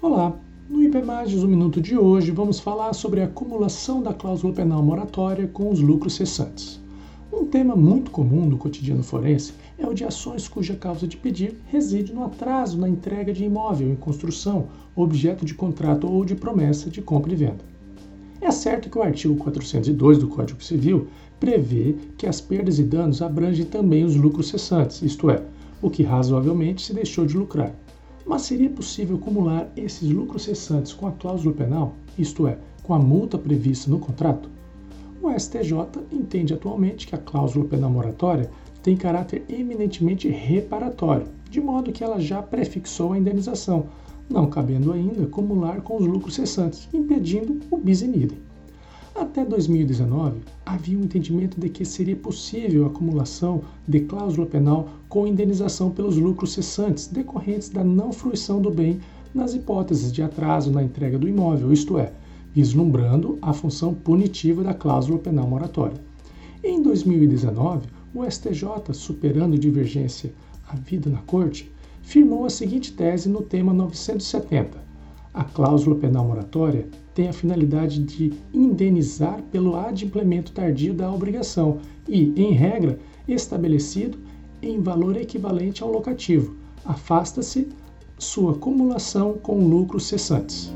Olá, no IPMagens um minuto de hoje vamos falar sobre a acumulação da cláusula penal moratória com os lucros cessantes. Um tema muito comum no cotidiano forense é o de ações cuja causa de pedir reside no atraso na entrega de imóvel em construção, objeto de contrato ou de promessa de compra e venda. É certo que o artigo 402 do Código Civil prevê que as perdas e danos abrangem também os lucros cessantes, isto é, o que razoavelmente se deixou de lucrar. Mas seria possível acumular esses lucros cessantes com a cláusula penal, isto é, com a multa prevista no contrato? O STJ entende atualmente que a cláusula penal moratória tem caráter eminentemente reparatório, de modo que ela já prefixou a indenização, não cabendo ainda acumular com os lucros cessantes, impedindo o bis in idem. Até 2019, havia um entendimento de que seria possível a acumulação de cláusula penal com indenização pelos lucros cessantes decorrentes da não fruição do bem nas hipóteses de atraso na entrega do imóvel, isto é, vislumbrando a função punitiva da cláusula penal moratória. Em 2019, o STJ, superando divergência havida na Corte, firmou a seguinte tese no tema 970. A cláusula penal moratória tem a finalidade de indenizar pelo adimplemento tardio da obrigação e, em regra, estabelecido em valor equivalente ao locativo. Afasta-se sua acumulação com lucros cessantes.